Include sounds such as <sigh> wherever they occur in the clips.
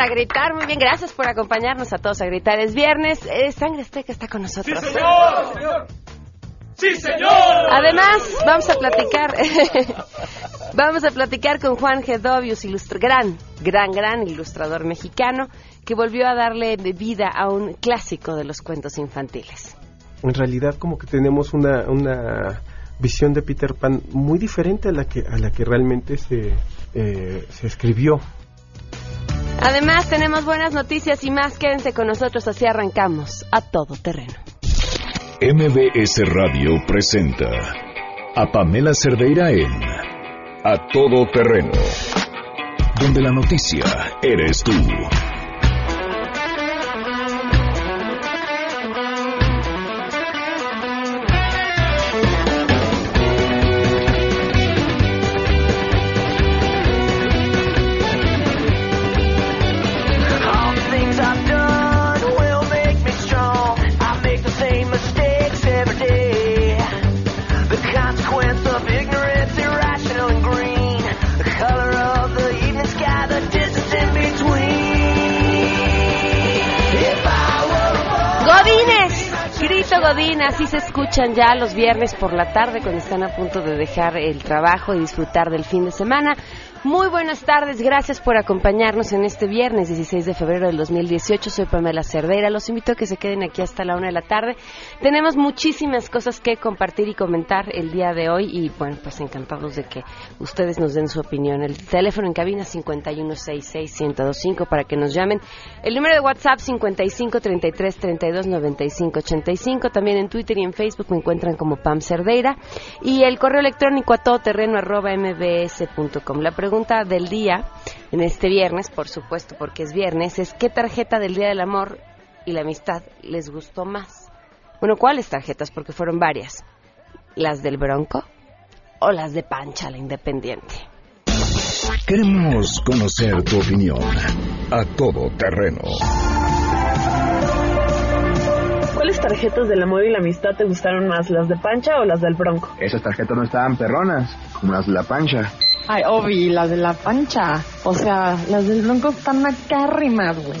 para gritar. Muy bien, gracias por acompañarnos a todos a gritar. Es viernes. Eh, Sangre Azteca está con nosotros. ¡Sí, señor! ¡Sí, señor! Además, vamos a platicar. <laughs> vamos a platicar con Juan Gedovius, gran, gran, gran ilustrador mexicano, que volvió a darle vida a un clásico de los cuentos infantiles. En realidad, como que tenemos una, una visión de Peter Pan muy diferente a la que, a la que realmente se, eh, se escribió. Además, tenemos buenas noticias y más. Quédense con nosotros, así arrancamos a todo terreno. MBS Radio presenta a Pamela Cerdeira en A Todo Terreno, donde la noticia eres tú. Godín, así se escuchan ya los viernes por la tarde cuando están a punto de dejar el trabajo y disfrutar del fin de semana. Muy buenas tardes, gracias por acompañarnos en este viernes 16 de febrero del 2018. Soy Pamela Cerdeira, los invito a que se queden aquí hasta la una de la tarde. Tenemos muchísimas cosas que compartir y comentar el día de hoy y bueno, pues encantados de que ustedes nos den su opinión. El teléfono en cabina 5166125 para que nos llamen. El número de WhatsApp 5533329585. También en Twitter y en Facebook me encuentran como Pam Cerdeira y el correo electrónico a todoterreno arroba mbs.com. La pregunta del día, en este viernes, por supuesto, porque es viernes, es ¿qué tarjeta del Día del Amor y la Amistad les gustó más? Bueno, ¿cuáles tarjetas? Porque fueron varias. ¿Las del Bronco o las de Pancha, la Independiente? Queremos conocer tu opinión a todo terreno. ¿Cuáles tarjetas del amor y la amistad te gustaron más, las de Pancha o las del Bronco? Esas tarjetas no estaban perronas, como las de la Pancha. Ay, Obi, las de la pancha. O sea, las del Bronco están macárrimas, güey.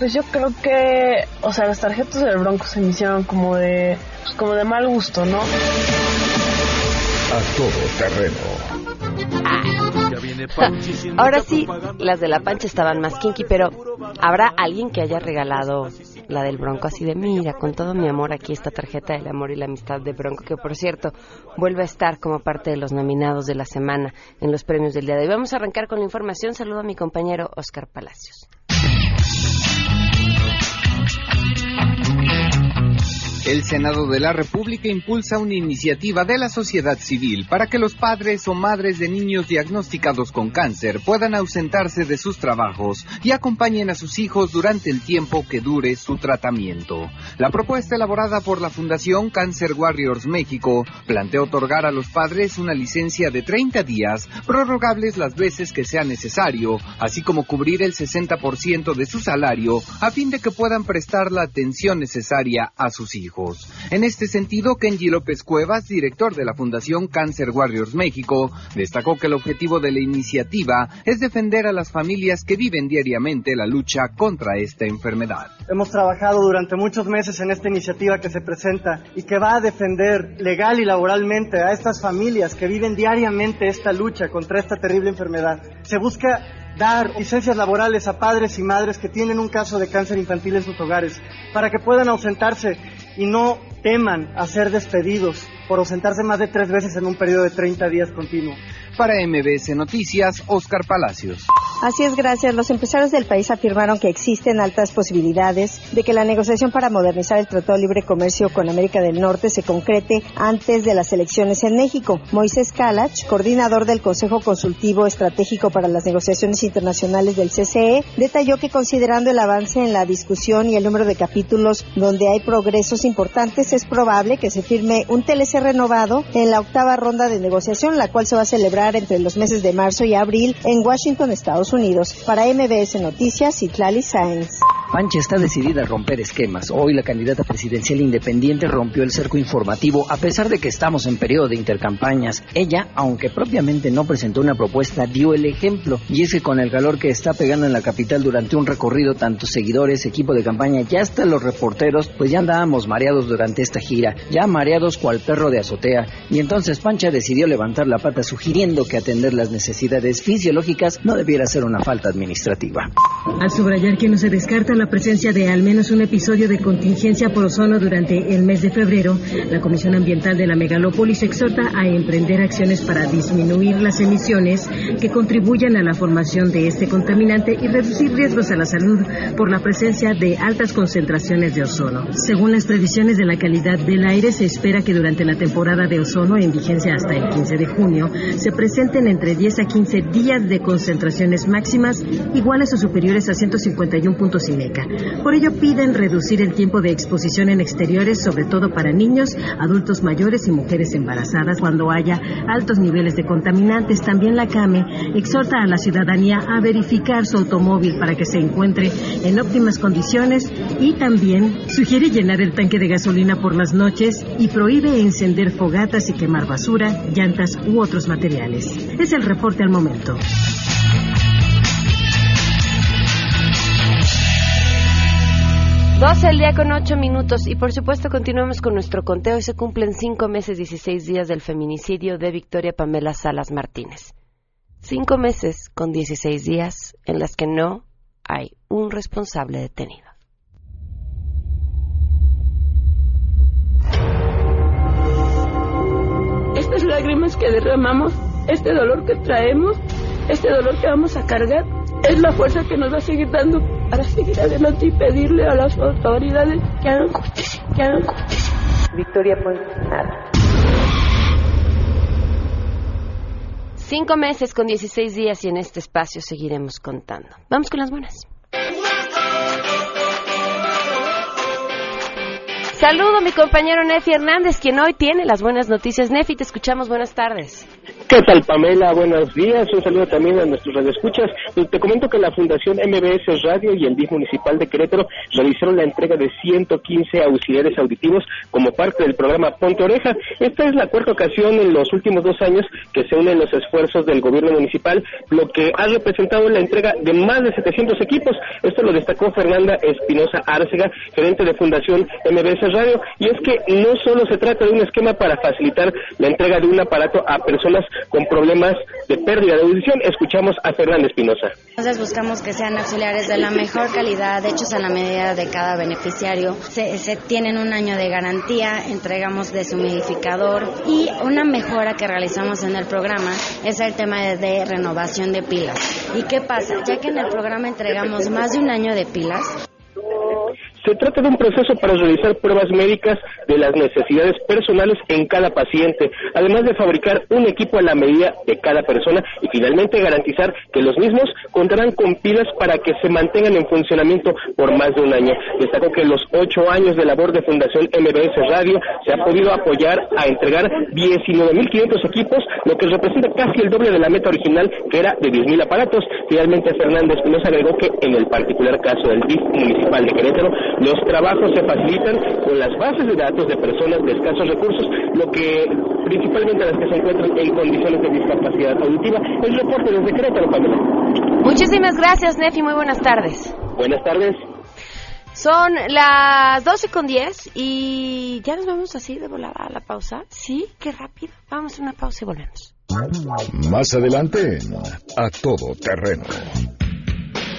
Pues yo creo que, o sea, las tarjetas del Bronco se me hicieron como de, pues como de mal gusto, ¿no? A todo terreno. <laughs> Ahora sí, las de la pancha estaban más kinky, pero ¿habrá alguien que haya regalado la del Bronco así de mira, con todo mi amor aquí esta tarjeta del amor y la amistad de Bronco, que por cierto vuelve a estar como parte de los nominados de la semana en los premios del día de hoy. Vamos a arrancar con la información. Saludo a mi compañero Oscar Palacios. El Senado de la República impulsa una iniciativa de la sociedad civil para que los padres o madres de niños diagnosticados con cáncer puedan ausentarse de sus trabajos y acompañen a sus hijos durante el tiempo que dure su tratamiento. La propuesta elaborada por la Fundación Cancer Warriors México plantea otorgar a los padres una licencia de 30 días, prorrogables las veces que sea necesario, así como cubrir el 60% de su salario a fin de que puedan prestar la atención necesaria a sus hijos. En este sentido, Kenji López Cuevas, director de la Fundación Cancer Warriors México, destacó que el objetivo de la iniciativa es defender a las familias que viven diariamente la lucha contra esta enfermedad. Hemos trabajado durante muchos meses en esta iniciativa que se presenta y que va a defender legal y laboralmente a estas familias que viven diariamente esta lucha contra esta terrible enfermedad. Se busca dar licencias laborales a padres y madres que tienen un caso de cáncer infantil en sus hogares, para que puedan ausentarse y no teman a ser despedidos por ausentarse más de tres veces en un periodo de 30 días continuo. Para MBS Noticias, Oscar Palacios. Así es, gracias. Los empresarios del país afirmaron que existen altas posibilidades de que la negociación para modernizar el Tratado de Libre Comercio con América del Norte se concrete antes de las elecciones en México. Moisés Kalach, coordinador del Consejo Consultivo Estratégico para las Negociaciones Internacionales del CCE, detalló que considerando el avance en la discusión y el número de capítulos donde hay progresos importantes, es probable que se firme un TLC renovado en la octava ronda de negociación, la cual se va a celebrar entre los meses de marzo y abril en Washington, Estados Unidos. Para MBS Noticias, Itlali Sáenz. Pancha está decidida a romper esquemas. Hoy la candidata presidencial independiente rompió el cerco informativo a pesar de que estamos en periodo de intercampañas. Ella, aunque propiamente no presentó una propuesta, dio el ejemplo. Y es que con el calor que está pegando en la capital durante un recorrido, tantos seguidores, equipo de campaña y hasta los reporteros, pues ya andábamos mareados durante esta gira, ya mareados cual perro de azotea. Y entonces Pancha decidió levantar la pata sugiriendo que atender las necesidades fisiológicas no debiera ser una falta administrativa. Al subrayar que no se descarta la presencia de al menos un episodio de contingencia por ozono durante el mes de febrero, la Comisión Ambiental de la Megalópolis exhorta a emprender acciones para disminuir las emisiones que contribuyan a la formación de este contaminante y reducir riesgos a la salud por la presencia de altas concentraciones de ozono. Según las previsiones de la calidad del aire, se espera que durante la temporada de ozono en vigencia hasta el 15 de junio se presenten entre 10 a 15 días de concentraciones máximas iguales o superiores a 151 puntos Por ello piden reducir el tiempo de exposición en exteriores, sobre todo para niños, adultos mayores y mujeres embarazadas cuando haya altos niveles de contaminantes. También la CAME exhorta a la ciudadanía a verificar su automóvil para que se encuentre en óptimas condiciones y también sugiere llenar el tanque de gasolina por las noches y prohíbe encender fogatas y quemar basura, llantas u otros materiales. Es el reporte al momento. 12 el día con 8 minutos y por supuesto continuamos con nuestro conteo y se cumplen 5 meses 16 días del feminicidio de Victoria Pamela Salas Martínez. 5 meses con 16 días en las que no hay un responsable detenido. Estas lágrimas que derramamos, este dolor que traemos, este dolor que vamos a cargar, es la fuerza que nos va a seguir dando para seguir adelante y pedirle a las autoridades que hagan justicia, que hagan justicia. Victoria, nada. Cinco meses con 16 días y en este espacio seguiremos contando. Vamos con las buenas. Saludo mi compañero Nefi Hernández, quien hoy tiene las buenas noticias. Nefi, te escuchamos. Buenas tardes. ¿Qué tal, Pamela? Buenos días. Un saludo también a nuestros radioescuchas. Te comento que la Fundación MBS Radio y el DIF Municipal de Querétaro realizaron la entrega de 115 auxiliares auditivos como parte del programa Ponte Oreja. Esta es la cuarta ocasión en los últimos dos años que se unen los esfuerzos del gobierno municipal, lo que ha representado la entrega de más de 700 equipos. Esto lo destacó Fernanda Espinosa Árcega, gerente de Fundación MBS Radio. Y es que no solo se trata de un esquema para facilitar la entrega de un aparato a personas con problemas de pérdida de audición. Escuchamos a Fernanda Espinosa. Entonces buscamos que sean auxiliares de la mejor calidad, hechos a la medida de cada beneficiario. Se, se tienen un año de garantía, entregamos deshumidificador y una mejora que realizamos en el programa es el tema de, de renovación de pilas. ¿Y qué pasa? Ya que en el programa entregamos más de un año de pilas, se trata de un proceso para realizar pruebas médicas de las necesidades personales en cada paciente, además de fabricar un equipo a la medida de cada persona y finalmente garantizar que los mismos contarán con pilas para que se mantengan en funcionamiento por más de un año. Destaco que los ocho años de labor de Fundación MBS Radio se ha podido apoyar a entregar 19.500 equipos, lo que representa casi el doble de la meta original que era de 10.000 aparatos. Finalmente Fernández nos agregó que en el particular caso del DIF municipal de Querétaro, los trabajos se facilitan con las bases de datos de personas de escasos recursos, lo que principalmente las que se encuentran en condiciones de discapacidad auditiva. El reporte desde Querétaro, Pamela. Muchísimas gracias, Nefi. Muy buenas tardes. Buenas tardes. Son las 12 con 10 y ya nos vamos así de volada a la pausa. Sí, qué rápido. Vamos a una pausa y volvemos. Más adelante, a todo terreno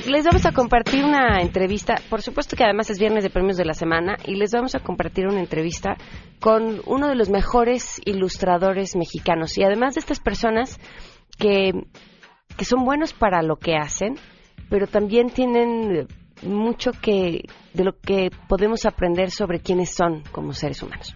les vamos a compartir una entrevista, por supuesto que además es viernes de premios de la semana, y les vamos a compartir una entrevista con uno de los mejores ilustradores mexicanos. Y además de estas personas que, que son buenos para lo que hacen, pero también tienen mucho que de lo que podemos aprender sobre quiénes son como seres humanos.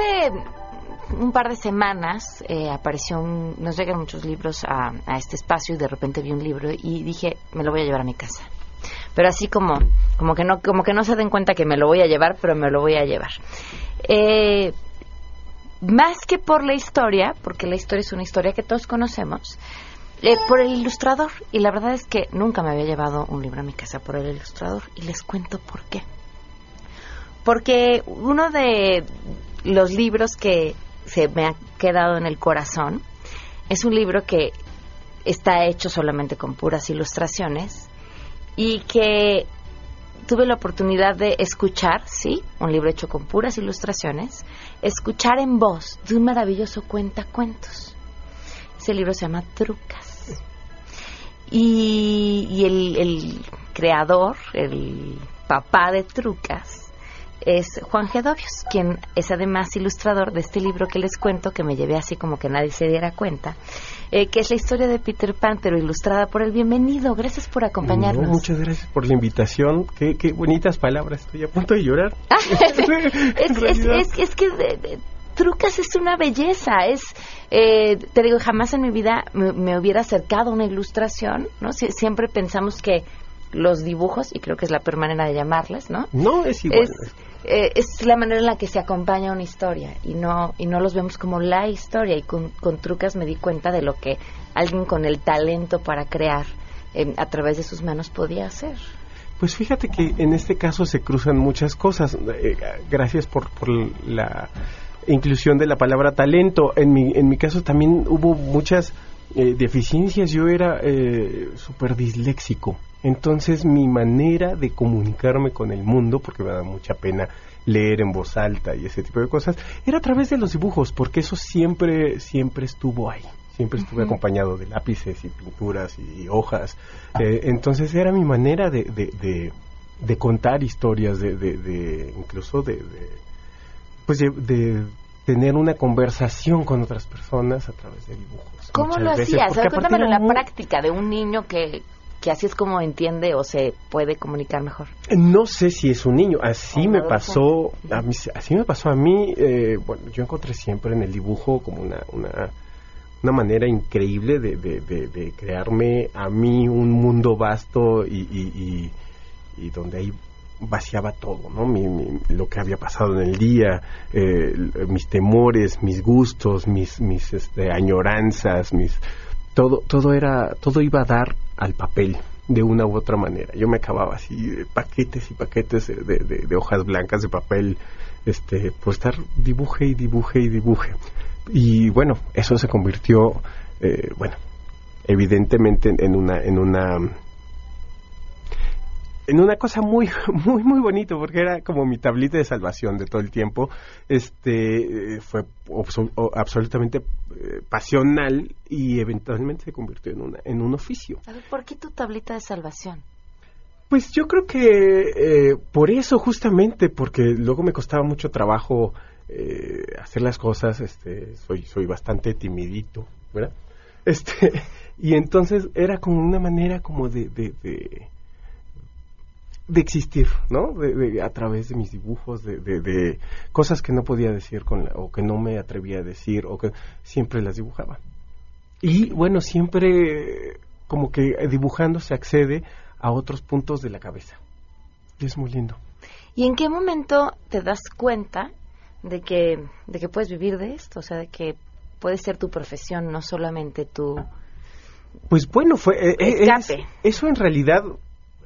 Hace un par de semanas eh, apareció un, nos llegan muchos libros a, este espacio y de repente vi un libro y dije me lo voy a llevar a mi casa pero así como como que no como que no se den cuenta que me lo voy a llevar pero me lo voy a llevar. Eh, más que por la historia porque la historia es una historia que todos conocemos eh, por el ilustrador. Y la verdad es que nunca me había llevado un libro a mi casa por el ilustrador. Y les cuento por qué. Porque uno de los libros que se me ha quedado en el corazón. Es un libro que está hecho solamente con puras ilustraciones y que tuve la oportunidad de escuchar, sí, un libro hecho con puras ilustraciones, escuchar en voz de un maravilloso cuentacuentos. Ese libro se llama Trucas. Y, y el, el creador, el papá de Trucas, es Juan Gedovios, quien es además ilustrador de este libro que les cuento, que me llevé así como que nadie se diera cuenta, eh, que es la historia de Peter Pan, pero ilustrada por el bienvenido. Gracias por acompañarnos. muchas gracias por la invitación. Qué, qué, bonitas palabras. Estoy a punto de llorar. <laughs> <laughs> es, es, que de, Trucas es una belleza, es, eh, te digo, jamás en mi vida me, hubiera acercado a una ilustración, ¿no? siempre pensamos que los dibujos, y creo que es la peor manera de llamarles, ¿no? No, es igual. Eh, es la manera en la que se acompaña una historia y no y no los vemos como la historia y con, trucas me di cuenta de lo que alguien con el talento para crear eh, a través de sus manos podía hacer. Pues fíjate que en este caso se cruzan muchas cosas. Eh, gracias por, por la inclusión de la palabra talento. En mi, en mi caso también hubo muchas deficiencias. Yo era súper disléxico. Entonces mi manera de comunicarme con el mundo, porque me da mucha pena leer en voz alta y ese tipo de cosas, era a través de los dibujos, porque eso siempre, siempre estuvo ahí. Siempre estuve acompañado de lápices y pinturas y, hojas. Eh, entonces era mi manera de, de, de, contar historias, de, de, incluso de, pues de, tener una conversación con otras personas a través de dibujos. ¿Cómo lo hacías? Cuéntamelo la práctica de un niño que que así es como entiende o se puede comunicar mejor. No sé si es un niño, así me pasó, a mí, así me pasó a mí, eh, bueno, yo encontré siempre en el dibujo como una, una, una manera increíble de, de, crearme a mí un mundo vasto y, y, y, donde ahí vaciaba todo, ¿no? Mi, lo que había pasado en el día, eh, mis temores, mis gustos, mis, mis este, añoranzas, mis todo, todo era, todo iba a dar al papel de una u otra manera. Yo me acababa así paquetes y paquetes de, hojas blancas de papel, este, por estar dibuje y dibuje y dibuje. Y bueno, eso se convirtió, eh, bueno, evidentemente en una, en una en una cosa muy, <laughs> muy, muy bonito, porque era como mi tablita de salvación de todo el tiempo. Este eh, fue absolutamente eh, pasional y eventualmente se convirtió en, una, en un oficio. A ver, ¿por qué tu tablita de salvación? Pues yo creo que eh, por eso justamente, porque luego me costaba mucho trabajo hacer las cosas, este, soy, soy bastante timidito, ¿verdad? Este, <laughs> y entonces era como una manera como de de existir, ¿no? De, a través de mis dibujos, de, de, cosas que no podía decir con o que no me atrevía a decir o que siempre las dibujaba. Y bueno, siempre como que dibujando se accede a otros puntos de la cabeza. Y es muy lindo. ¿Y en qué momento te das cuenta de que, de que puedes vivir de esto? O sea, de que puede ser tu profesión, no solamente tu... Pues bueno, fue... Eh, eh, eso en realidad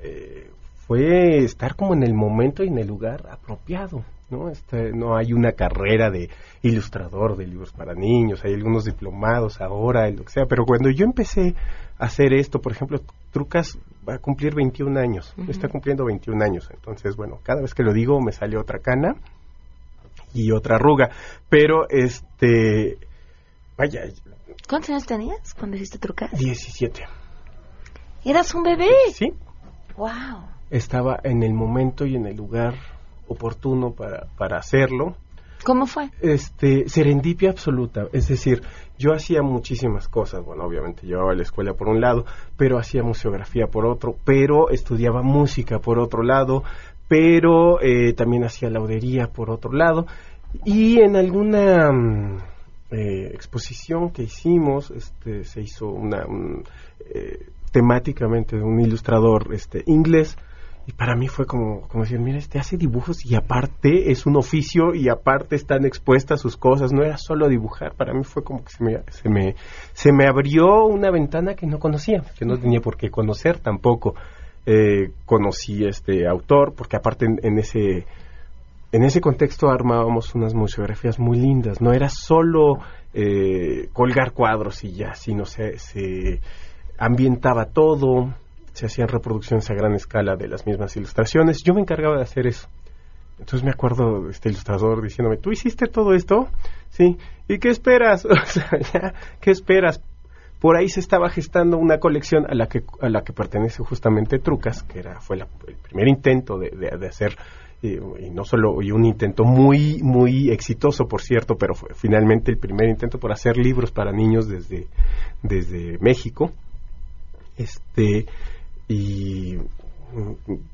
eh, fue estar como en el momento y en el lugar apropiado. ¿no? Este, no hay una carrera de ilustrador de libros para niños, hay algunos diplomados ahora, lo que sea, pero cuando yo empecé a hacer esto, por ejemplo, Trucas va a cumplir 21 años, está cumpliendo 21 años, entonces, bueno, cada vez que lo digo me sale otra cana y otra arruga, pero este, vaya. ¿Cuántos años tenías cuando hiciste Trucas? 17. ¿Eras un bebé? Sí. Wow estaba en el momento y en el lugar oportuno para, para hacerlo. ¿Cómo fue? Este, serendipia absoluta, es decir, yo hacía muchísimas cosas, bueno, obviamente llevaba a la escuela por un lado, pero hacía museografía por otro, pero estudiaba música por otro lado, pero eh, también hacía laudería por otro lado, Y en alguna mm, eh, exposición que hicimos, este, se hizo una, un, eh, temáticamente de un ilustrador este, inglés, y para mí fue como, como decir, mira, este hace dibujos y aparte es un oficio y aparte están expuestas sus cosas, no era solo dibujar, para mí fue como que se me, se me, se me abrió una ventana que no conocía, que no tenía por qué conocer tampoco. Eh, conocí este autor, porque aparte en, ese en ese contexto armábamos unas museografías muy lindas. No era solo eh, colgar cuadros y ya, sino se, se ambientaba todo, se hacían reproducciones a gran escala de las mismas ilustraciones. Yo me encargaba de hacer eso. Entonces me acuerdo de este ilustrador diciéndome, ¿tú hiciste todo esto? Sí. ¿Y qué esperas? <laughs> o sea, ¿qué esperas? Por ahí se estaba gestando una colección a la que, a la que pertenece justamente Trucas, que era, fue el primer intento de, de, hacer y, no solo y un intento muy muy exitoso por cierto pero fue finalmente el primer intento por hacer libros para niños desde desde México este y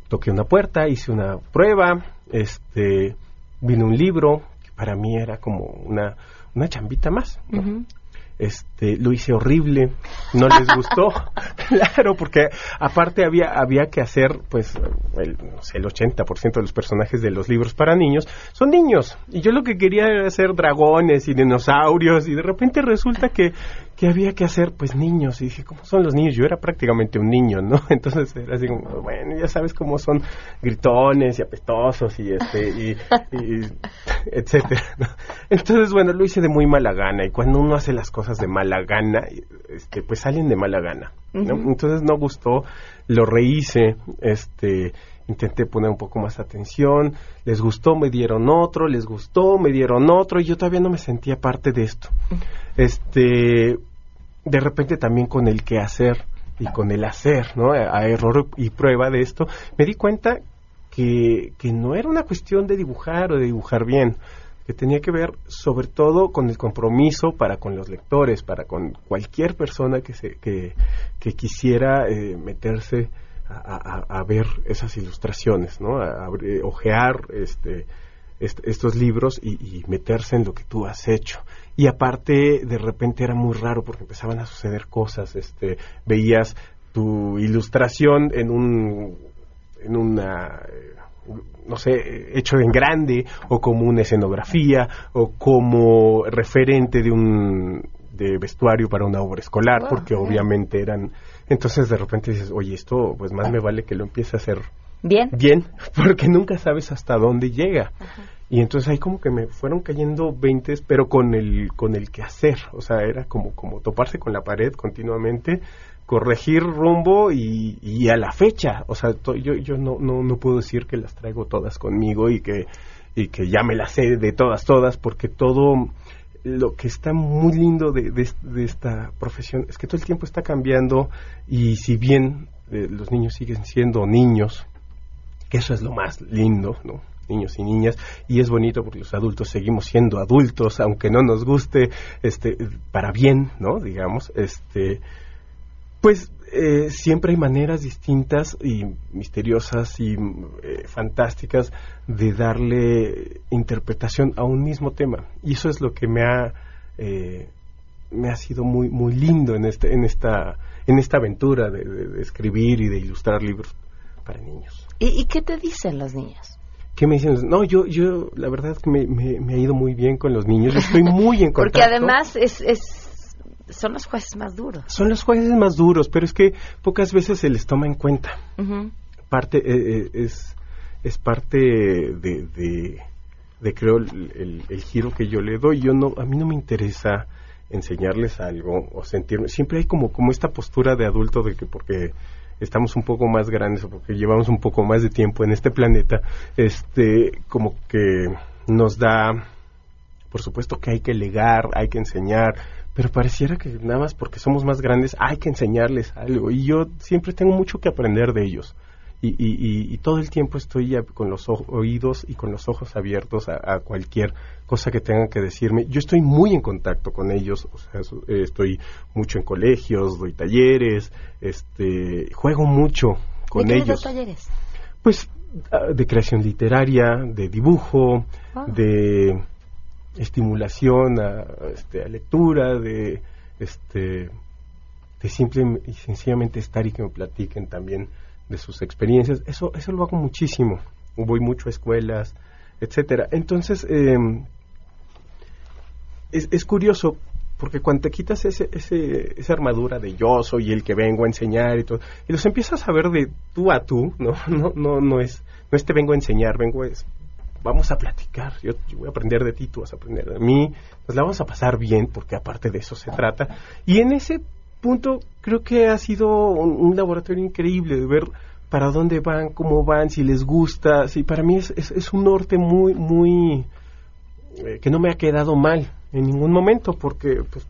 toqué una puerta, hice una prueba, este, vino un libro, que para mí era como una, una chambita más. Este, lo hice horrible, no les <laughs> gustó, <laughs> claro, porque aparte había, había que hacer, pues, el, no sé, el 80% de los personajes de los libros para niños son niños, y yo lo que quería era hacer dragones y dinosaurios, y de repente resulta que, que había que hacer pues niños. Y dije cómo son los niños yo era prácticamente un niño no <laughs> entonces era así como bueno ya sabes cómo son gritones y apestosos y este y, etcétera entonces bueno lo hice de muy mala gana. Y cuando uno hace las cosas de mala gana este pues salen de mala gana entonces no gustó lo rehice este intenté poner un poco más atención, les gustó, me dieron otro, les gustó, me dieron otro, y yo todavía no me sentía parte de esto. Este, de repente también con el que hacer y con el hacer, ¿no? A, error y prueba de esto, me di cuenta que, que no era una cuestión de dibujar o de dibujar bien, que tenía que ver sobre todo con el compromiso para con los lectores, para con cualquier persona que, se, que, quisiera eh, meterse a, ver esas ilustraciones, ¿no? A, ojear este, estos libros y, meterse en lo que tú has hecho y aparte de repente era muy raro porque empezaban a suceder cosas este veías tu ilustración en un en una no sé, hecho en grande o como una escenografía o como referente de un de vestuario para una obra escolar, porque obviamente eran entonces de repente dices, "Oye, esto pues más me vale que lo empiece a hacer bien." Bien, <laughs> porque nunca sabes hasta dónde llega. Y entonces ahí como que me fueron cayendo veintes, pero con el, con el que hacer. O sea, era como, como toparse con la pared continuamente, corregir rumbo y, a la fecha. O sea, yo, yo no, no, puedo decir que las traigo todas conmigo y que, y que ya me las sé de todas, todas, porque todo lo que está muy lindo de, de, esta profesión es que todo el tiempo está cambiando y si bien eh, los niños siguen siendo niños, que eso es lo más lindo, ¿no? niños y niñas y es bonito porque los adultos seguimos siendo adultos aunque no nos guste este para bien no digamos este pues eh, siempre hay maneras distintas y misteriosas y eh, fantásticas de darle interpretación a un mismo tema y eso es lo que me ha eh, me ha sido muy muy lindo en este en esta en esta aventura de, escribir y de ilustrar libros para niños ¿Y, qué te dicen los niños ¿Qué me dicen? No, yo, yo, la verdad es que me, me, ha ido muy bien con los niños. Yo estoy muy en <laughs> contacto. Porque además es, es, son los jueces más duros. Son los jueces más duros, pero es que pocas veces se les toma en cuenta. Parte, eh, eh, es, es parte de, de, creo, el, el, giro que yo le doy. Yo no, a mí no me interesa enseñarles algo o sentirme. Siempre hay como, como esta postura de adulto de que porque estamos un poco más grandes o porque llevamos un poco más de tiempo en este planeta, este, como que nos da, por supuesto que hay que legar, hay que enseñar, pero pareciera que nada más porque somos más grandes hay que enseñarles algo y yo siempre tengo mucho que aprender de ellos y, y, y, todo el tiempo estoy con los oídos y con los ojos abiertos a, cualquier cosa que tengan que decirme. Yo estoy muy en contacto con ellos, o sea, eh, estoy mucho en colegios, doy talleres, este, juego mucho con ¿De qué ellos. talleres? Pues ah, de creación literaria, de dibujo, ah. de estimulación a, este, a lectura, de, este, de simple y sencillamente estar y que me platiquen también de sus experiencias. Eso, eso lo hago muchísimo. Voy mucho a escuelas, etcétera. Entonces, eh, es, es curioso porque cuando te quitas ese, ese, esa armadura de yo soy el que vengo a enseñar y todo, y los empiezas a ver de tú a tú, no, <laughs> no, no, no es, no es te vengo a enseñar, vengo es, vamos a platicar, yo, voy a aprender de ti, tú vas a aprender de mí, nos la vamos a pasar bien, porque aparte de eso se trata, y en ese punto creo que ha sido un, laboratorio increíble de ver para dónde van, cómo van, si les gusta, sí, para mí es un norte muy, muy, eh, que no me ha quedado mal en ningún momento porque pues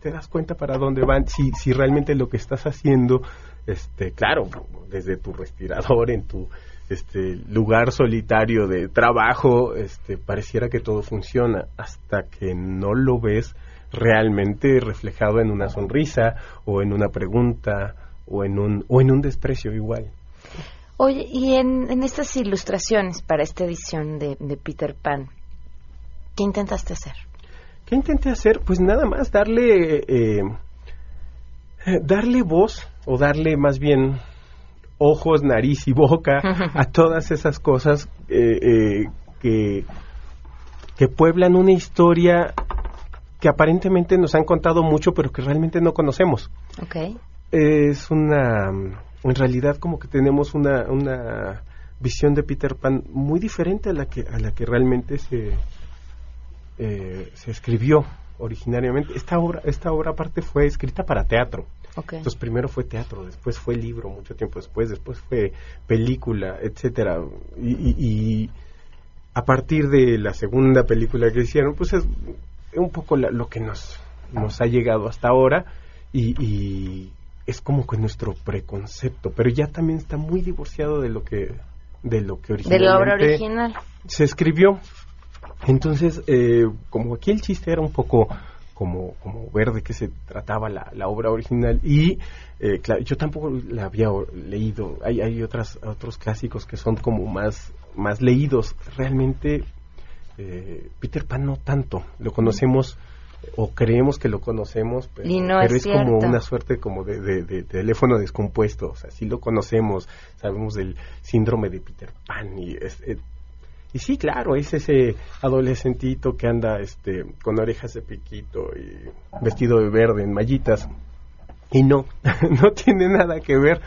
te das cuenta para dónde van si si realmente lo que estás haciendo este claro desde tu respirador en tu este lugar solitario de trabajo este pareciera que todo funciona hasta que no lo ves realmente reflejado en una sonrisa o en una pregunta o en un o en un desprecio igual Oye, y en, en estas ilustraciones para esta edición de, de Peter Pan, ¿qué intentaste hacer? ¿Qué intenté hacer? Pues nada más darle, eh, darle voz o darle más bien ojos, nariz y boca <laughs> a todas esas cosas eh, eh, que, que pueblan una historia que aparentemente nos han contado mucho, pero que realmente no conocemos. Okay. Es una, en realidad como que tenemos una, una visión de Peter Pan muy diferente a la que, a la que realmente se, eh, se escribió originariamente. Esta obra, esta obra aparte fue escrita para teatro. Entonces primero fue teatro, después fue libro mucho tiempo después, después fue película, etcétera. Y, a partir de la segunda película que hicieron, pues es un poco lo que nos, nos ha llegado hasta ahora y, es como que nuestro preconcepto, pero ya también está muy divorciado de lo que de lo que originalmente de la obra original se escribió. Entonces, eh, como aquí el chiste era un poco como, como ver de qué se trataba la, la obra original y eh, claro, yo tampoco la había leído. Hay, hay otras, otros clásicos que son como más, más leídos. Realmente eh, Peter Pan no tanto. Lo conocemos o creemos que lo conocemos, pero, es, como una suerte como de, de, teléfono descompuesto. O sea, sí lo conocemos, sabemos del síndrome de Peter Pan y es, y sí, claro, es ese adolescentito que anda este, con orejas de piquito y vestido de verde en mallitas. Y no, <laughs> no tiene nada que ver.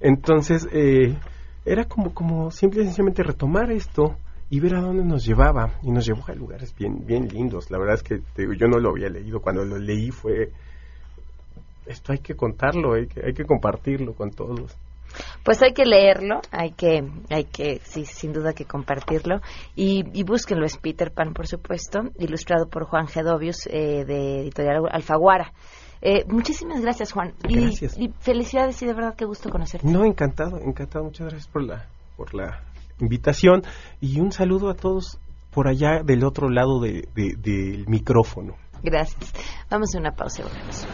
Entonces, eh, era como, como simple y sencillamente retomar esto y ver a dónde nos llevaba. Y nos llevó a lugares bien, bien lindos. La verdad es que yo no lo había leído. Cuando lo leí fue, esto hay que contarlo, hay que, hay que compartirlo con todos. Pues hay que leerlo, hay que, hay que, sí, sin duda que compartirlo. Y, y búsquenlo, es Peter Pan, por supuesto, ilustrado por Juan Gedovius, eh, de Editorial Alfaguara. Eh, muchísimas gracias, Juan. Gracias. Y, felicidades y de verdad qué gusto conocerte. No, encantado, encantado. Muchas gracias por la, por la invitación y un saludo a todos por allá del otro lado de, del micrófono. Gracias. Vamos a una pausa y volvemos.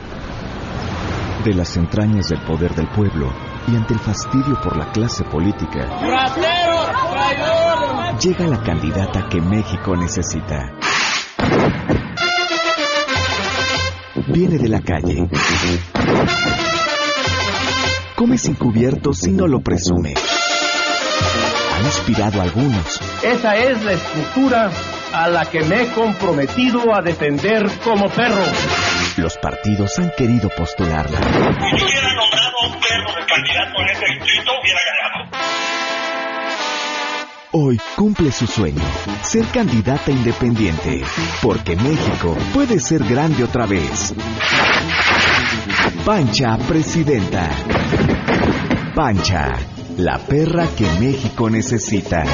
De las entrañas del poder del pueblo y ante el fastidio por la clase política, llega la candidata que México necesita. Viene de la calle. Come sin cubiertos y no lo presume. Ha inspirado a algunos. Esa es la estructura a la que me he comprometido a defender como perro. Los partidos han querido postularla. Ganado. Hoy cumple su sueño, ser candidata independiente, porque México puede ser grande otra vez. Pancha, presidenta. Pancha, la perra que México necesita.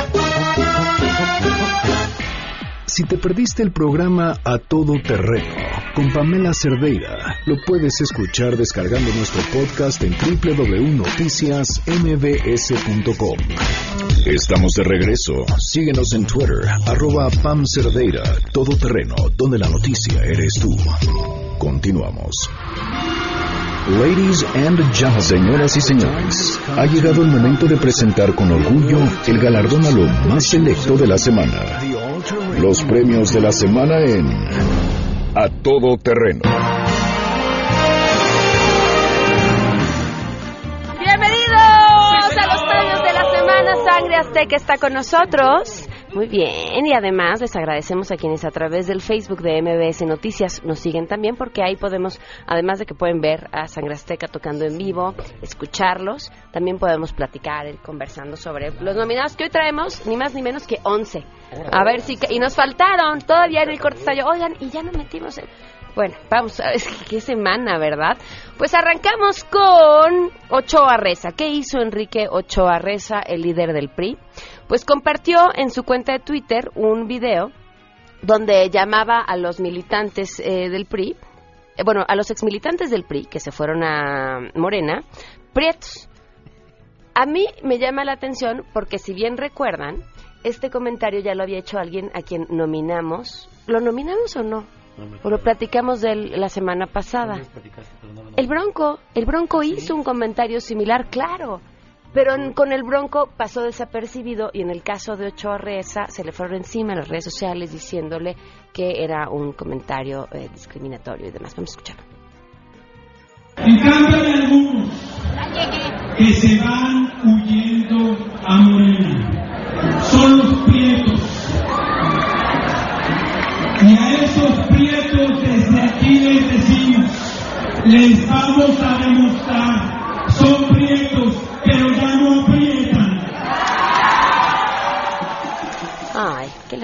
Si te perdiste el programa A Todo Terreno con Pamela Cerdeira, lo puedes escuchar descargando nuestro podcast en www.noticiasmbs.com. Estamos de regreso. Síguenos en Twitter, arroba Pam Cerdeira, Todo Terreno, donde la noticia eres tú. Continuamos. Ladies and gentlemen, señoras y señores, ha llegado el momento de presentar con orgullo el galardón a lo más selecto de la semana. Los premios de la semana en A Todo Terreno. Bienvenidos a los premios de la semana. Sangre Azteca está con nosotros. Muy bien, y además les agradecemos a quienes a través del Facebook de MBS Noticias nos siguen también porque ahí podemos, además de que pueden ver a Sangre Azteca tocando en vivo, escucharlos, también podemos platicar, conversando sobre los nominados que hoy traemos, ni más ni menos que 11. A ver si... Y nos faltaron, todavía en el corte oigan, y ya no metimos el... Bueno, vamos <laughs> a ver qué semana, ¿verdad? Pues arrancamos con Ochoa Reza. ¿Qué hizo Enrique Ochoa Reza, el líder del PRI? Pues compartió en su cuenta de Twitter un video donde llamaba a los militantes eh, del PRI, eh, bueno, a los exmilitantes del PRI que se fueron a Morena, prietos. A mí me llama la atención porque si bien recuerdan, este comentario ya lo había hecho alguien a quien nominamos. ¿Lo nominamos o no? O lo platicamos de él la semana pasada. El Bronco, el Bronco hizo un comentario similar, claro. Pero con el Bronco pasó desapercibido y en el caso de Ochoa Reza se le fueron encima en las redes sociales diciéndole que era un comentario eh, discriminatorio y demás. Vamos a escucharlo. En cambio algunos que se van huyendo a Morena. Son los prietos. Y a esos prietos desde aquí les decimos, les vamos a demostrar,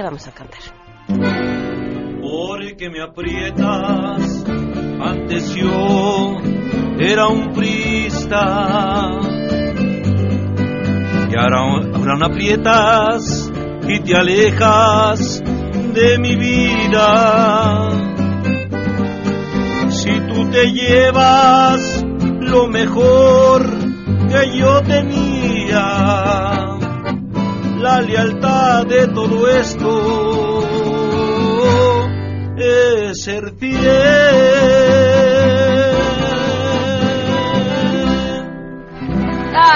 vamos a cantar? Porque me aprietas, antes yo era un prista. Y ahora, ahora me aprietas y te alejas de mi vida. Si tú te llevas lo mejor que yo tenía, la lealtad de todo esto es ser fiel.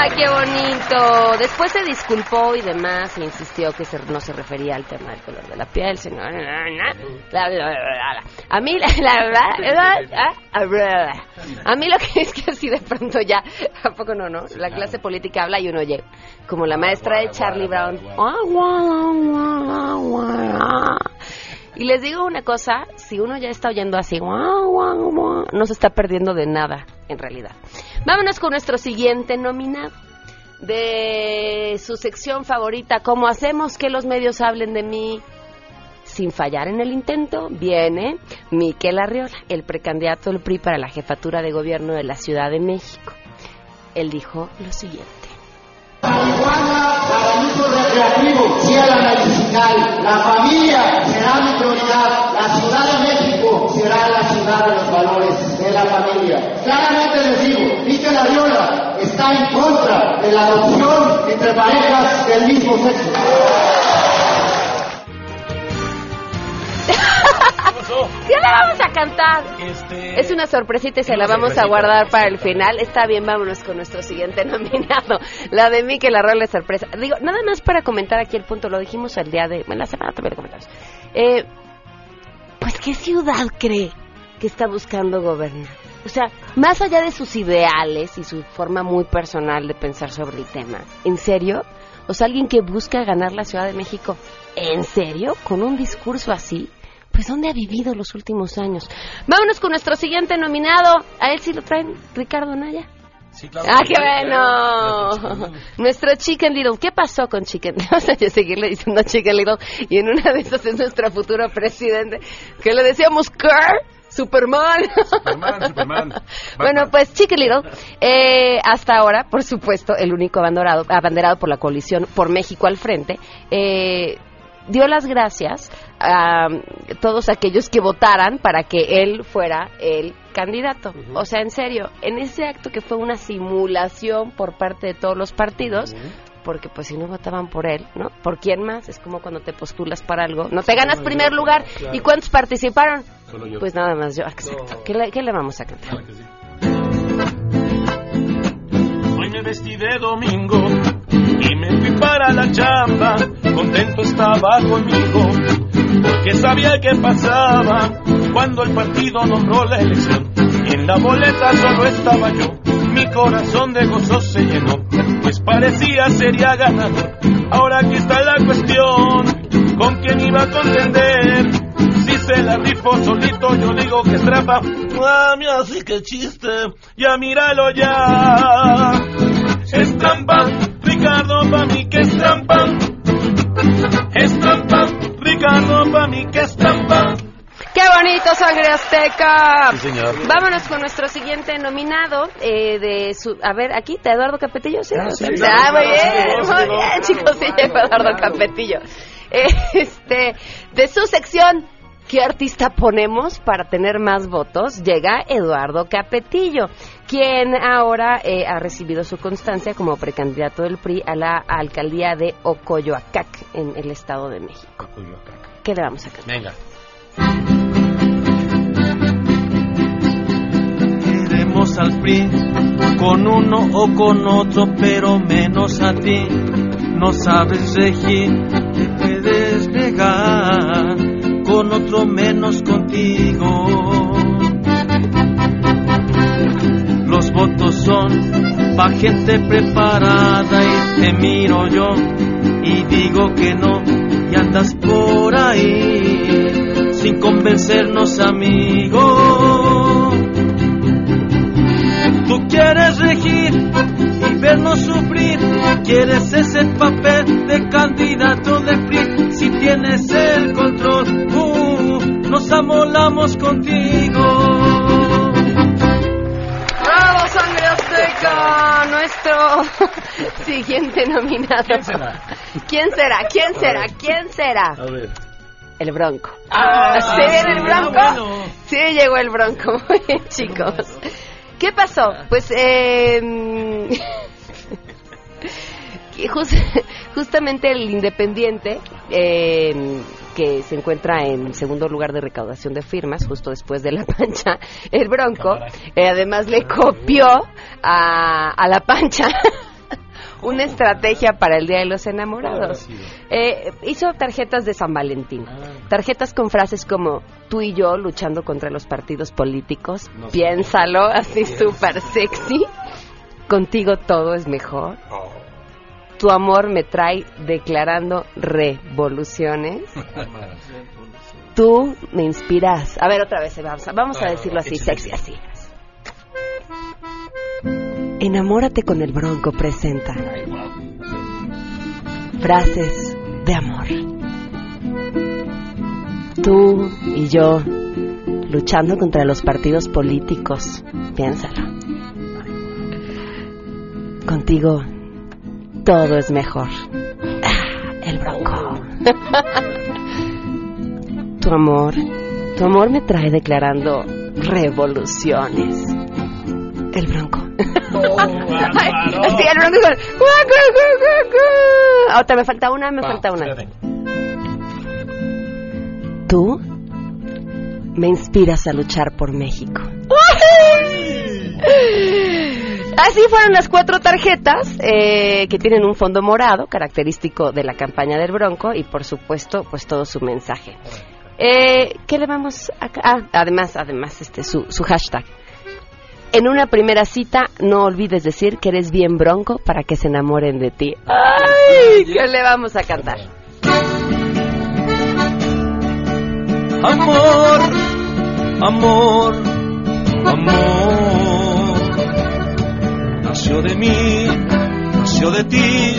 Ay, qué bonito. Después se disculpó y demás e insistió que se- no se refería al tema del color de la piel, sino... A mí, la, la- la- la- a mí lo que <laughs> es que así de pronto ya, <laughs> ¿a poco no, no? La clase política habla y uno oye, como la maestra de Charlie Brown. Y les digo una cosa, si uno ya está oyendo así, no se está perdiendo de nada, en realidad. Vámonos con nuestro siguiente nominado. De su sección favorita, ¿cómo hacemos que los medios hablen de mí? Sin fallar en el intento, viene Miquel Arriola, el precandidato del PRI para la jefatura de gobierno de la Ciudad de México. Él dijo lo siguiente. El uso recreativo, sí a la medicinal. La familia será mi prioridad. La Ciudad de México será la ciudad de los valores de la familia. Claramente les digo, Miquel Arriola está en contra de la adopción entre parejas del mismo sexo. ¿Qué le vamos a cantar? Es una sorpresita y se la vamos a guardar para el final. Está bien, vámonos con nuestro siguiente <laughs> nominado. La de Miquel Arroyo es sorpresa. Digo, nada más para comentar aquí el punto, lo dijimos el día de... Bueno, la semana también lo comentamos. Eh, pues, ¿qué ciudad cree que está buscando gobernar? O sea, más allá de sus ideales y su forma muy personal de pensar sobre el tema, ¿en serio? O sea, alguien que busca ganar la Ciudad de México, ¿en serio? ¿Con un discurso así? Pues ¿dónde ha vivido los últimos años? Vámonos con nuestro siguiente nominado. A él sí lo traen, Ricardo Naya. ¡Ah, qué bueno! Nuestro Chicken Little. ¿Qué pasó con Chicken Little? <laughs> Vamos a seguirle diciendo Chicken Little. Y en una de esas es nuestro futuro presidente. Que le decíamos Kerr. Superman. Superman, Superman. <laughs> Bueno, pues Chicken Little, eh, hasta ahora, por supuesto, el único abanderado, abanderado por la coalición por México al frente, eh, dio las gracias a todos aquellos que votaran para que él fuera el candidato. O sea, en serio, en ese acto que fue una simulación por parte de todos los partidos, porque pues si no votaban por él, ¿no? ¿Por quién más? Es como cuando te postulas para algo. No te ganas primer yo, lugar. claro. ¿Y cuántos participaron? Solo yo. Pues nada más yo. Exacto. ¿Qué le, qué le vamos a cantar? vestí de domingo y me fui para la chamba. Contento estaba conmigo porque sabía que pasaba cuando el partido nombró la elección. Y en la boleta solo estaba yo, mi corazón de gozo se llenó, pues parecía sería ganador. Ahora aquí está la cuestión, ¿con quién iba a contender? Si se la rifo solito, yo digo que es trampa. Mami, así que chiste, ya míralo ya. Es trampa, Ricardo, pa' mí que es trampa. Es trampa, Ricardo, pa' mí que es trampa. ¡Qué bonito, Sangre Azteca! Sí, señor. Vámonos con nuestro siguiente nominado eh, de su... A ver, aquí está Eduardo Capetillo, ¿sí? Ah, sí, Ah, muy bien, muy bien, chicos, sí llegó Eduardo Capetillo. Eh, Este, de su sección, ¿qué artista ponemos para tener más votos? Llega Eduardo Capetillo, quien ahora eh, ha recibido su constancia como precandidato del PRI a la alcaldía de Ocoyoacac, en el Estado de México. ¿Qué le vamos a cantar? Venga. Queremos al PRI con uno o con otro, pero menos a ti. No sabes regir, otro menos contigo. Los votos son pa' gente preparada y te miro yo y digo que no y andas por ahí sin convencernos amigo. Vernos sufrir, quieres ese papel de candidato de PRI, si tienes el control, uh, nos amolamos contigo. ¡Bravo, Sangre Azteca! Nuestro <laughs> siguiente nominado. ¿Quién será? ¿Quién será? ¿Quién será? ¿Quién será? A ver. El Bronco. Ah, ¿Sí viene el Bronco? ah, bueno. Sí llegó el Bronco. <laughs> Muy bien, chicos. ¿Qué pasó? Pues, eh... <laughs> justamente el Independiente, eh, que se encuentra en segundo lugar de recaudación de firmas, justo después de La <laughs> Pancha, el Bronco, eh, además le copió a, a La Pancha <laughs> una estrategia para el Día de los Enamorados. Eh, hizo tarjetas de San Valentín, tarjetas con frases como tú y yo luchando contra los partidos políticos, No piénsalo, así súper sexy, contigo todo es mejor. Tu amor me trae declarando revoluciones. Tú me inspiras. A ver, otra vez, vamos a, vamos a decirlo así, sexy, así. Enamórate con el Bronco presenta. Frases de amor. Tú y yo luchando contra los partidos políticos. Piénsalo. Contigo todo es mejor. Ah, el Bronco. <laughs> tu amor, tu amor me trae declarando revoluciones. El Bronco. Ay, sí, el Bronco. Otra, me falta una, me falta una. Tú me inspiras a luchar por México. <laughs> Así fueron las cuatro tarjetas eh, que tienen un fondo morado, característico de la campaña del Bronco, y por supuesto, pues todo su mensaje. Eh, ¿Qué le vamos a... ah, además, además, este, su, su hashtag. En una primera cita, no olvides decir que eres bien bronco para que se enamoren de ti. ¡Ay! ¿Qué le vamos a cantar? Amor, amor, amor. Nació de mí, nació de ti,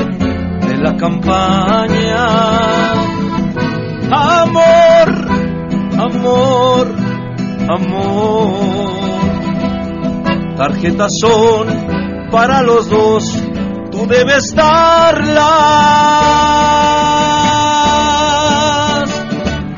de la campaña. Amor, amor, amor. Tarjetas son para los dos, tú debes darlas.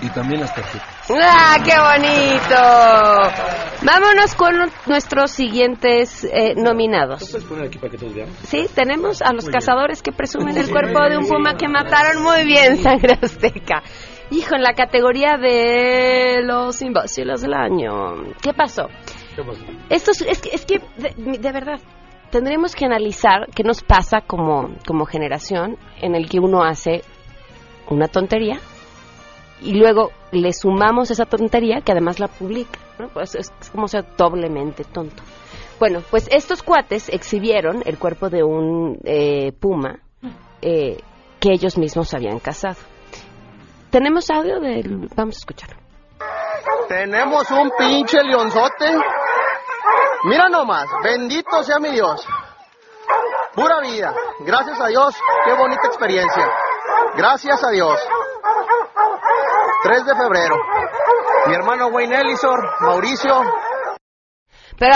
Y también las tarjetas. ¡Ah, qué bonito! Vámonos con nuestros siguientes eh, nominados. puedes poner aquí para que todos vean? Sí, tenemos a los Muy bien. cazadores que presumen el cuerpo de un puma que mataron muy bien, sangre azteca. Hijo, en la categoría de los imbéciles del año. ¿Qué pasó? ¿Qué pasó? Esto es, es que, es que de, de verdad, tendríamos que analizar qué nos pasa como, como generación en el que uno hace una tontería y luego le sumamos esa tontería que además la publica. ¿no? Pues es, como ser doblemente tonto. Bueno, pues estos cuates exhibieron el cuerpo de un eh, puma eh, que ellos mismos habían cazado. Tenemos audio del... Vamos a escucharlo. Tenemos un pinche leonzote. Mira nomás, bendito sea mi Dios. Pura vida. Gracias a Dios, qué bonita experiencia. Gracias a Dios. 3 de febrero. Mi hermano Wayne Ellison, Mauricio. Pero,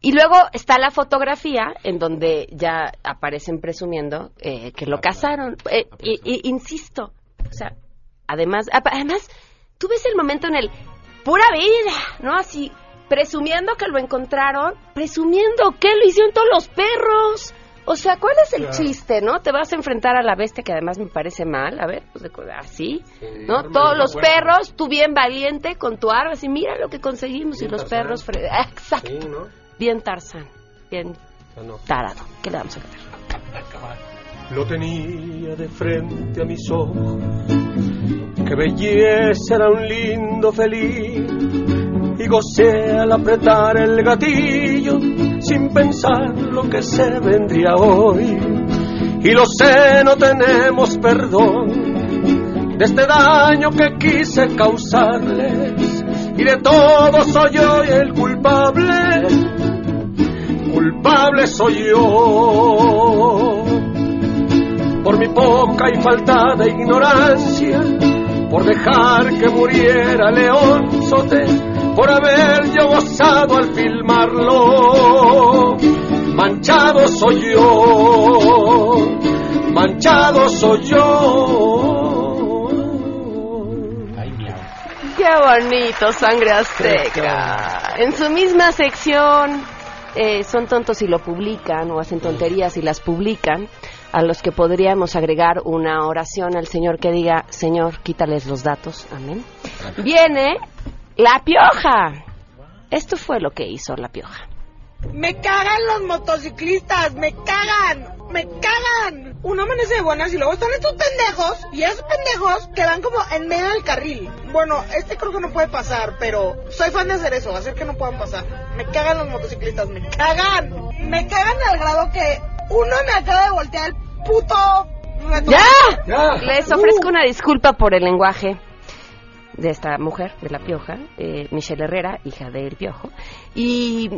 y luego está la fotografía en donde ya aparecen presumiendo eh, que lo cazaron. Eh, y, y- insisto, o sea, además, además, tú ves el momento en el pura vida, ¿no? Así, presumiendo que lo encontraron, presumiendo que lo hicieron todos los perros. O sea, ¿cuál es el Claro. chiste, no? Te vas a enfrentar a la bestia que además me parece mal, a ver, pues así, ¿no? ármale Todos los perros, tú bien valiente con tu arma, así, mira lo que conseguimos y los Tarzán. perros, ah, exacto, Sí, ¿no? bien Tarzán, bien Ah, no. tarado, ¿qué le vamos a hacer? Lo tenía de frente a mis ojos. Qué belleza era un lindo feliz. Y gocé al apretar el gatillo sin pensar lo que se vendría hoy. Y lo sé, no tenemos perdón de este daño que quise causarles. Y de todo soy yo el culpable. Culpable soy yo por mi poca y faltada ignorancia, por dejar que muriera León Sote, por haber yo gozado al filmarlo. Manchado soy yo, manchado soy yo. Qué bonito, sangre azteca. En su misma sección, eh, son tontos y lo publican, o hacen tonterías y las publican, a los que podríamos agregar una oración al Señor que diga, Señor, quítales los datos, amén. Viene la pioja. Esto fue lo que hizo la pioja. Me cagan los motociclistas, me cagan, me cagan. Uno amanece de buenas y luego están estos pendejos y esos pendejos que van como en medio del carril. Bueno, este creo que no puede pasar, pero soy fan de hacer eso, hacer que no puedan pasar. Me cagan los motociclistas, me cagan. Me cagan al grado que uno me acaba de voltear el puto retro- ¡Ya! Les ofrezco una disculpa por el lenguaje de esta mujer, de la pioja, eh, Michelle Herrera, hija del piojo. Y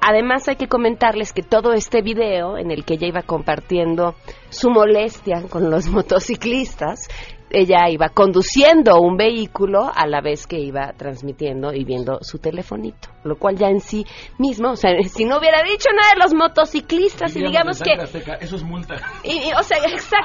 además hay que comentarles que todo este video en el que ella iba compartiendo su molestia con los <laughs> motociclistas, ella iba conduciendo un vehículo a la vez que iba transmitiendo y viendo su telefonito, lo cual ya en sí mismo, o sea, <laughs> si no hubiera dicho nada de los motociclistas y digamos que Eso es multa. <laughs> y- y, o sea,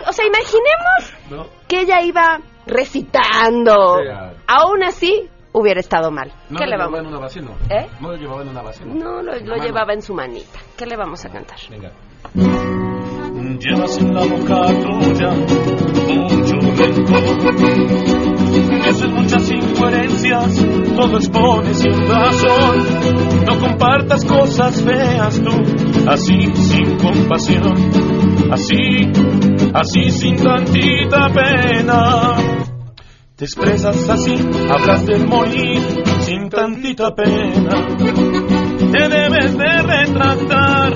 o sea, imaginemos ¿No? que ella iba recitando. Sí, ah. Aún así, hubiera estado mal. No ¿Qué lo le llevaba vamos? en una vacina. ¿Eh? No lo llevaba en una vacina. No, lo, lo llevaba en su manita. ¿Qué le vamos a cantar? Venga. Llevas en la boca tuya mucho rencor. Dices muchas incoherencias, todo expones sin razón. No compartas cosas feas tú, así sin compasión. Así, así sin tantita pena. Te expresas así, hablas del morir sin tantita pena. Te debes de retratar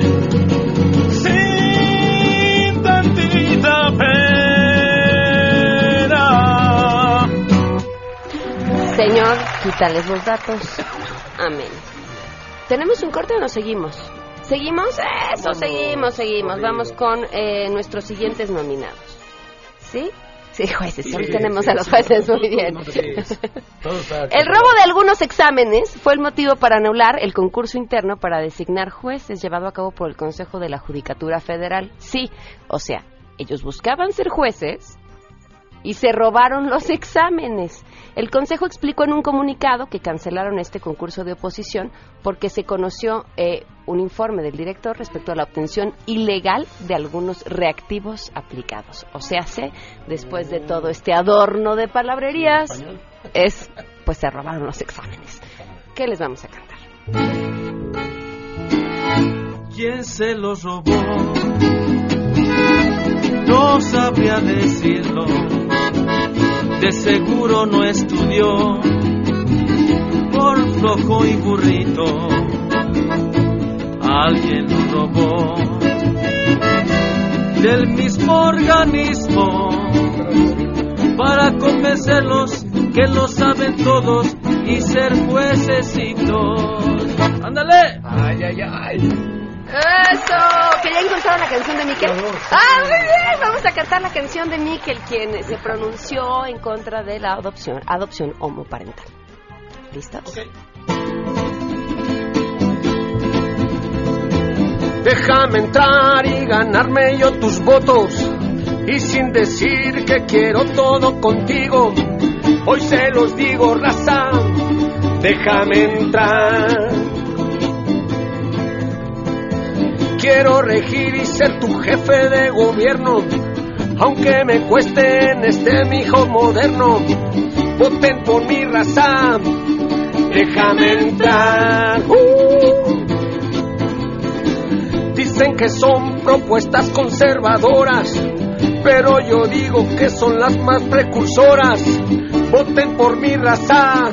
sin tantita pena. Señor, quítales los datos. Amén. ¿Tenemos un corte o nos seguimos? ¿Seguimos? Eso, seguimos, seguimos. Vamos con eh, nuestros siguientes nominados. ¿Sí? Sí, jueces, hoy Sí, tenemos sí, a los jueces muy bien. no <laughs> El robo de algunos exámenes fue el motivo para anular el concurso interno para designar jueces llevado a cabo por el Consejo de la Judicatura Federal. Sí, o sea, ellos buscaban ser jueces y se robaron los exámenes. El Consejo explicó en un comunicado que cancelaron este concurso de oposición porque se conoció eh, un informe del director respecto a la obtención ilegal de algunos reactivos aplicados. O sea, se, después de todo este adorno de palabrerías, es pues se robaron los exámenes. ¿Qué les vamos a cantar? quién se los robó. No sabría decirlo, de seguro no estudió por flojo y burrito. Alguien robó del mismo organismo para convencerlos que lo saben todos y ser juecesitos. ¡Ándale! Ay, ay, ay. Eso, que ya encontraron la canción de Miquel. Ah, muy bien, vamos a cantar la canción de Miquel, quien se pronunció en contra de la adopción, adopción homoparental. ¿Listos? Déjame entrar y ganarme yo tus votos. Y sin decir que quiero todo contigo, hoy se los digo, raza, déjame entrar. Quiero regir y ser tu jefe de gobierno, aunque me cueste en este mi hijo moderno. Voten por mi raza, déjame entrar. Uh. Dicen que son propuestas conservadoras, pero yo digo que son las más precursoras. Voten por mi raza,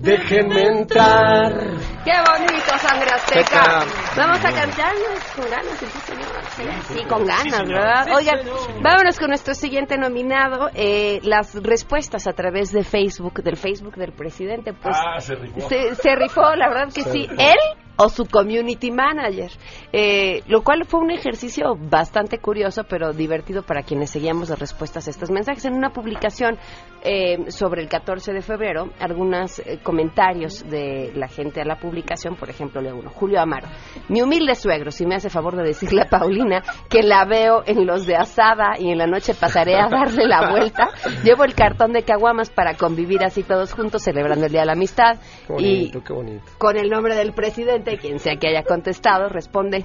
déjenme entrar. ¡Qué bonito, sangre azteca! Vamos a cantarnos con ganas, sí, señor. Sí, sí, con ganas, ¿verdad? Oigan, vámonos con nuestro siguiente nominado. Eh, las respuestas a través de Facebook, del Facebook del presidente, pues Ah, se rifó. se, se rifó, la verdad que sí. Él o su community manager, eh, lo cual fue un ejercicio bastante curioso, pero divertido para quienes seguíamos las respuestas a estos mensajes. En una publicación eh, sobre el 14 de febrero, algunos comentarios de la gente a la publicación, por ejemplo, leo uno, Julio Amaro, mi humilde suegro, si me hace favor de decirle a Paulina que la veo en los de asada y en la noche pasaré a darle la vuelta, llevo el cartón de caguamas para convivir así todos juntos celebrando el Día de la Amistad Qué y bonito, qué bonito. con el nombre del presidente, quien sea que haya contestado, responde,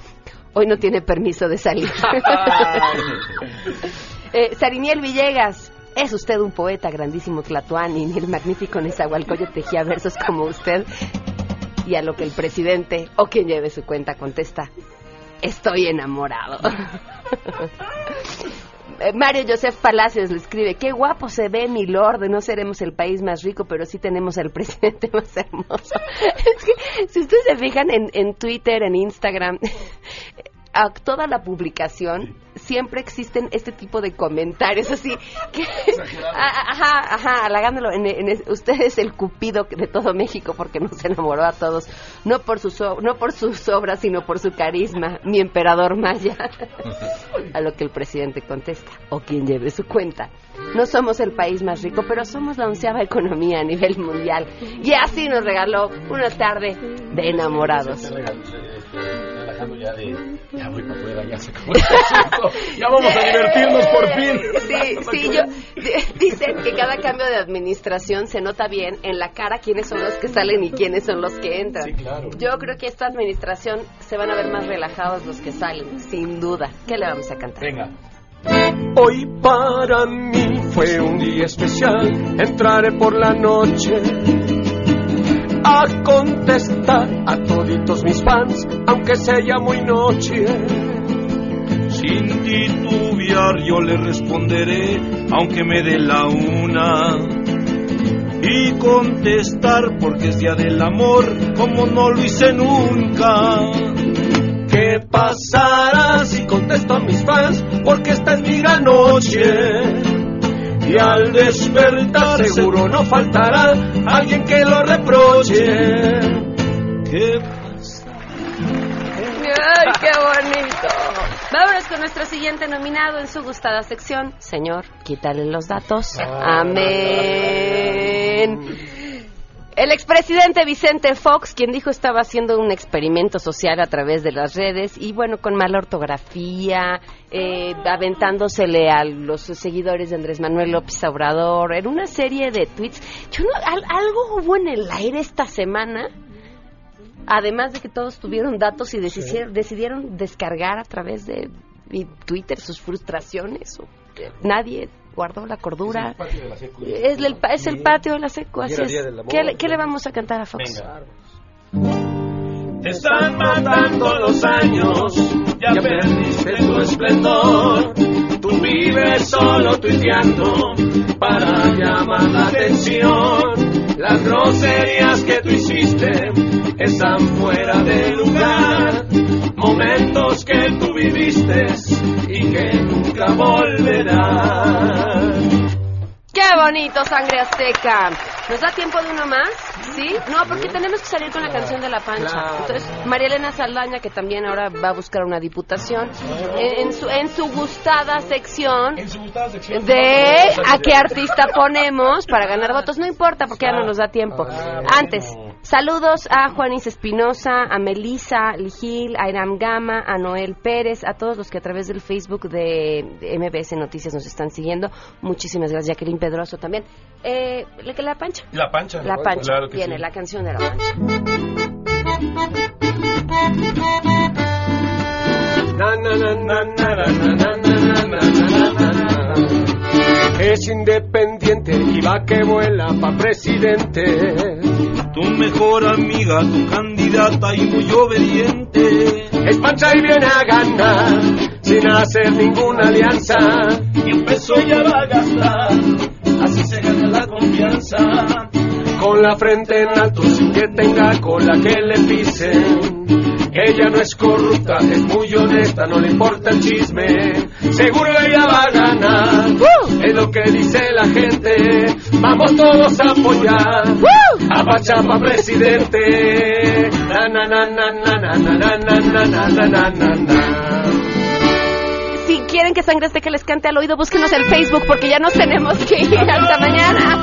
hoy no tiene permiso de salir. <laughs> eh, Sariniel Villegas, es usted un poeta grandísimo Tlatuani, y el magnífico Nezahualcóyotl tejía versos como usted. Y a lo que el presidente, o quien lleve su cuenta, contesta, estoy enamorado. <laughs> Eh, Mario Joseph Palacios le escribe, qué guapo se ve mi lord, no seremos el país más rico, pero sí tenemos el <laughs> presidente más hermoso. es que si ustedes se fijan en, en Twitter, en Instagram, a toda la publicación siempre existen este tipo de comentarios así <laughs> que ajá ajá halagándolo en, en- usted es el cupido de todo México porque nos enamoró a todos no por sus no por sus obras sino por su carisma mi emperador maya <laughs> a lo que el presidente contesta o quien lleve su cuenta. No somos el país más rico pero somos la onceava economía a nivel mundial. Y así nos regaló una tarde de enamorados ya de. Ya voy para afuera, ya se acabó el asunto. <laughs> Ya vamos a divertirnos por fin. <laughs> Sí, sí, yo, di- dicen que cada cambio de administración se nota bien en la cara quiénes son los que salen y quiénes son los que entran. Sí, claro. Yo creo que esta administración se van a ver más relajados los que salen, sin duda. ¿Qué le vamos a cantar? Venga. Hoy para mí fue un día especial. Entraré por la noche a contestar a toditos mis fans, aunque sea muy noche. Sin titubear yo le responderé, aunque me dé la una. Y contestar porque es día del amor, como no lo hice nunca. ¿Qué pasará si contesto a mis fans? Porque esta es mi gran noche. Y al despertar seguro no faltará alguien que lo reproche. ¿Qué ¡Ay, qué bonito! Vámonos con nuestro siguiente nominado en su gustada sección. Señor, quítale los datos. Amén. El expresidente Vicente Fox, quien dijo estaba haciendo un experimento social a través de las redes y bueno, con mala ortografía, eh, aventándosele a los seguidores de Andrés Manuel López Obrador, en una serie de tweets. Yo no, al- algo hubo en el aire esta semana, además de que todos tuvieron datos y decidieron, decidieron descargar a través de Twitter sus frustraciones. o, nadie guardó la cordura. Es el patio de la secu. Es el, patio de la secu, ¿Qué, le, vamos a cantar a Fox? Te están matando los años, ya perdiste tu esplendor. Tú vives solo tuiteando para llamar la atención las groserías que tú hiciste están fuera de lugar. Momentos que tú viviste y que nunca volverán. ¡Qué bonito, sangre azteca! ¿Nos da tiempo de uno más? ¿Sí? No, porque tenemos que salir con la canción de la pancha. Entonces, María Elena Saldaña, que también ahora va a buscar una diputación, en, en su, en su gustada sección de a qué artista ponemos para ganar votos. No importa, porque ya no nos da tiempo. Antes, Saludos a Juanis Espinosa, a Melisa Ligil, a Iram Gama, a Noel Pérez, a todos los que a través del Facebook de MBS Noticias nos están siguiendo. Muchísimas gracias, Jacqueline Pedroso también. Eh, ¿La pancha? La pancha. La, pancha. Claro la canción de la pancha. Es independiente y va que vuela pa' presidente tu mejor amiga, tu candidata y muy obediente. Es pancha y viene a ganar sin hacer ninguna alianza. Y un peso ella va a gastar, así se gana la confianza. Con la frente en alto sin que tenga cola que le pisen. Ella no es corrupta, es muy honesta, no le importa el chisme. Seguro ella va a ganar, es lo que dice la gente. Vamos todos a apoyar a Pachapa presidente. Na na na na na na na na na na na na na na. Si quieren que Sangre Azteca les cante al oído, búsquenos en Facebook porque ya nos tenemos que ir. Hasta mañana.